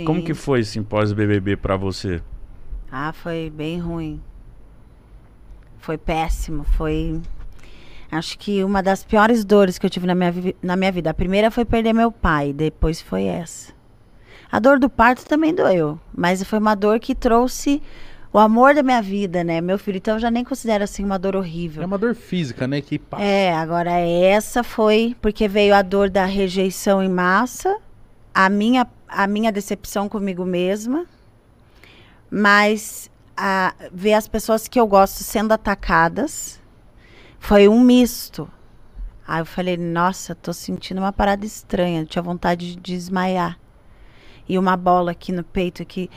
Sim. Como que foi esse pós-BBB pra você? Ah, foi bem ruim. Foi péssimo. Foi. Acho que uma das piores dores que eu tive na minha, na minha vida. A primeira foi perder meu pai, depois foi essa. A dor do parto também doeu, mas foi uma dor que trouxe o amor da minha vida, né? Meu filho, então eu já nem considero assim uma dor horrível. É uma dor física, né? Que passa. É, agora essa foi porque veio a dor da rejeição em massa, a minha, a minha decepção comigo mesma, mas a, ver as pessoas que eu gosto sendo atacadas foi um misto. Aí eu falei, nossa, tô sentindo uma parada estranha, tinha vontade de desmaiar. E uma bola aqui no peito aqui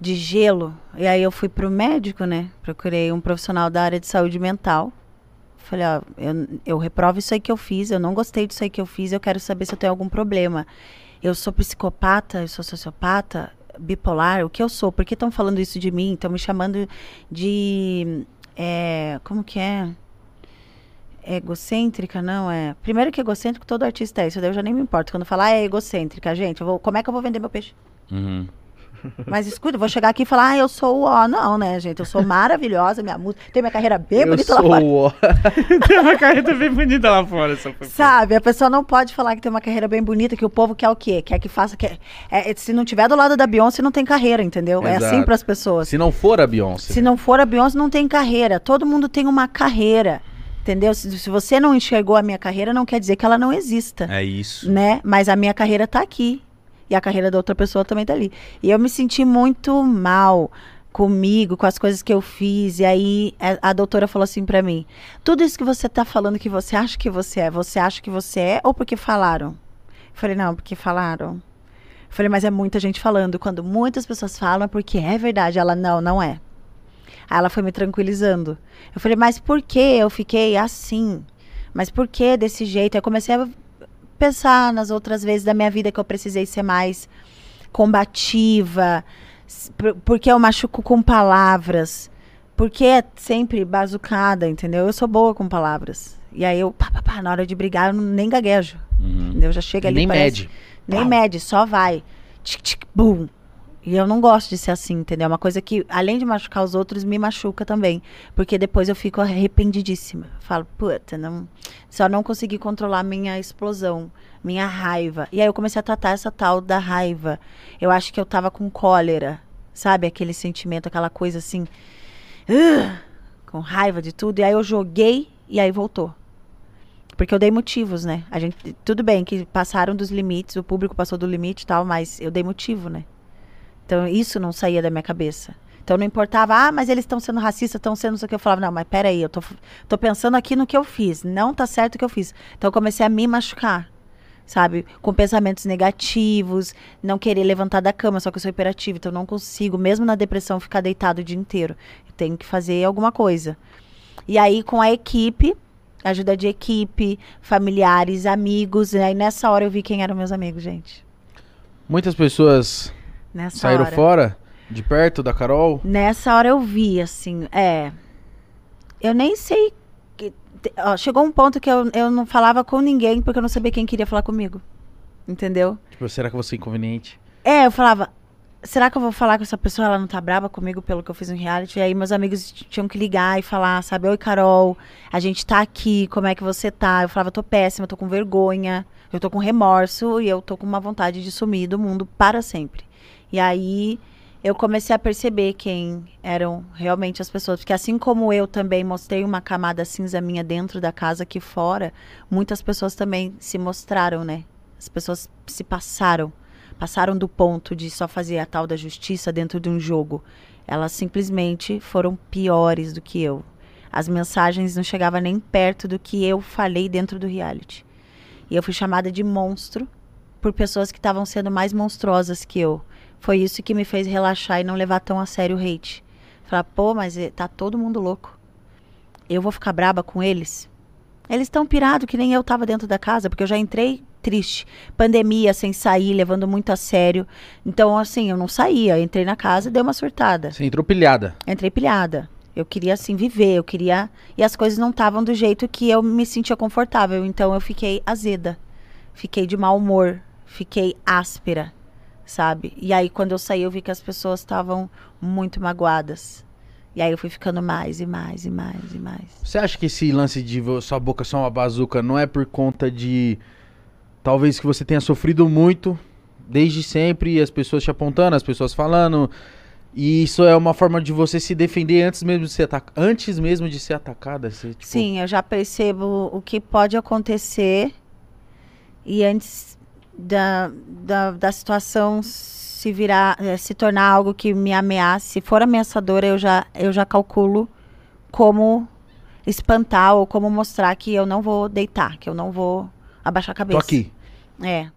de gelo. E aí eu fui pro médico, né? Procurei um profissional da área de saúde mental. Falei, ó, eu, eu reprovo isso aí que eu fiz, eu não gostei disso aí que eu fiz, eu quero saber se eu tenho algum problema. Eu sou psicopata, eu sou sociopata, bipolar, o que eu sou? Por que estão falando isso de mim? Estão me chamando de. é, como que é? Egocêntrica, não é? Primeiro que egocêntrico, todo artista é isso, daí eu já nem me importo. Quando falar é egocêntrica, gente, vou, como é que eu vou vender meu peixe? Uhum. Mas escuta, eu vou chegar aqui e falar, ah, eu sou o ó. Não, né, gente? Eu sou maravilhosa, minha música. Tenho minha carreira bem eu bonita sou lá fora. o ó. Tem uma carreta bem bonita lá fora. Sabe, a pessoa não pode falar que tem uma carreira bem bonita, que o povo quer o quê? Quer que faça. Quer, é, se não tiver do lado da Beyoncé, não tem carreira, entendeu? É assim Exato. para as pessoas. Se não for a Beyoncé. Se não for a Beyoncé, não tem carreira. Todo mundo tem uma carreira. Entendeu? Se, se você não enxergou a minha carreira, não quer dizer que ela não exista. É isso. Né? Mas a minha carreira tá aqui. E a carreira da outra pessoa também tá ali. E eu me senti muito mal comigo, com as coisas que eu fiz. E aí a, a doutora falou assim pra mim: tudo isso que você tá falando que você acha que você é, você acha que você é ou porque falaram? Eu falei, não, porque falaram. Eu falei, mas é muita gente falando. Quando muitas pessoas falam, é porque é verdade. Ela, não, não é. Aí ela foi me tranquilizando. Eu falei, mas por que eu fiquei assim? Mas por que desse jeito? Aí eu comecei a pensar nas outras vezes da minha vida que eu precisei ser mais combativa, porque eu machuco com palavras, porque é sempre bazucada, entendeu? Eu sou boa com palavras. E aí eu, pá, pá, pá, na hora de brigar, eu não- nem gaguejo. Uhum. Entendeu? Já chega ali. Nem parece- mede. Nem mede, só vai. Tic, tic, bum. E eu não gosto de ser assim, entendeu? É uma coisa que, além de machucar os outros, me machuca também. Porque depois eu fico arrependidíssima. Falo, puta, não, só não consegui controlar minha explosão, minha raiva. E aí eu comecei a tratar essa tal da raiva. Eu acho que eu tava com cólera, sabe? Aquele sentimento, aquela coisa assim. "Ugh", com raiva de tudo. E aí eu joguei e aí voltou. Porque eu dei motivos, né? A gente, tudo bem que passaram dos limites, o público passou do limite e tal, mas eu dei motivo, né? Então isso não saía da minha cabeça. Então não importava, ah, mas eles estão sendo racistas, estão sendo isso aqui. Eu falava, não, mas peraí, eu tô, tô pensando aqui no que eu fiz. Não tá certo o que eu fiz. Então eu comecei a me machucar, sabe? Com pensamentos negativos, não querer levantar da cama, só que eu sou hiperativa, então eu não consigo, mesmo na depressão, ficar deitado o dia inteiro. Eu tenho que fazer alguma coisa. E aí, com a equipe, ajuda de equipe, familiares, amigos, e aí nessa hora eu vi quem eram meus amigos, gente. Muitas pessoas Nessa saíram hora. fora, de perto da Carol. Nessa hora eu vi, assim, é. Eu nem sei. que- ó, chegou um ponto que eu, eu não falava com ninguém porque eu não sabia quem queria falar comigo. Entendeu? Tipo, será que você é inconveniente? É, eu falava. Será que eu vou falar com essa pessoa? Ela não tá brava comigo pelo que eu fiz no reality? E aí meus amigos tinham que ligar e falar, sabe? Oi, Carol, a gente tá aqui, como é que você tá? Eu falava, tô péssima, tô com vergonha, eu tô com remorso e eu tô com uma vontade de sumir do mundo para sempre. E aí eu comecei a perceber quem eram realmente as pessoas. Porque assim como eu também mostrei uma camada cinza minha dentro da casa aqui fora, muitas pessoas também se mostraram, né? As pessoas se passaram. Passaram do ponto de só fazer a tal da justiça dentro de um jogo. Elas simplesmente foram piores do que eu. As mensagens não chegavam nem perto do que eu falei dentro do reality. E eu fui chamada de monstro por pessoas que estavam sendo mais monstruosas que eu. Foi isso que me fez relaxar e não levar tão a sério o hate. Falar, pô, mas eh, tá todo mundo louco. Eu vou ficar braba com eles? Eles estão pirados que nem eu tava dentro da casa, porque eu já entrei triste. Pandemia, sem sair, levando muito a sério. Então, assim, eu não saía. Entrei na casa e dei uma surtada. Você entrou pilhada. Entrei pilhada. Eu queria, assim, viver. Eu queria... E as coisas não estavam do jeito que eu me sentia confortável. Então, eu fiquei azeda. Fiquei de mau humor. Fiquei áspera. Sabe? E aí, quando eu saí, eu vi que as pessoas estavam muito magoadas. E aí eu fui ficando mais e mais e mais e mais. Você acha que esse lance de sua boca ser uma bazuca não é por conta de. Talvez que você tenha sofrido muito desde sempre e as pessoas te apontando, as pessoas falando. E isso é uma forma de você se defender antes mesmo de ser, atac... antes mesmo de ser atacada? Você, tipo, Sim, eu já percebo o que pode acontecer e antes da, da, da situação se virar, eh, se tornar algo que me ameace, se for ameaçadora, eu já, eu já calculo como espantar ou como mostrar que eu não vou deitar, que eu não vou abaixar a Tô cabeça. aqui. É.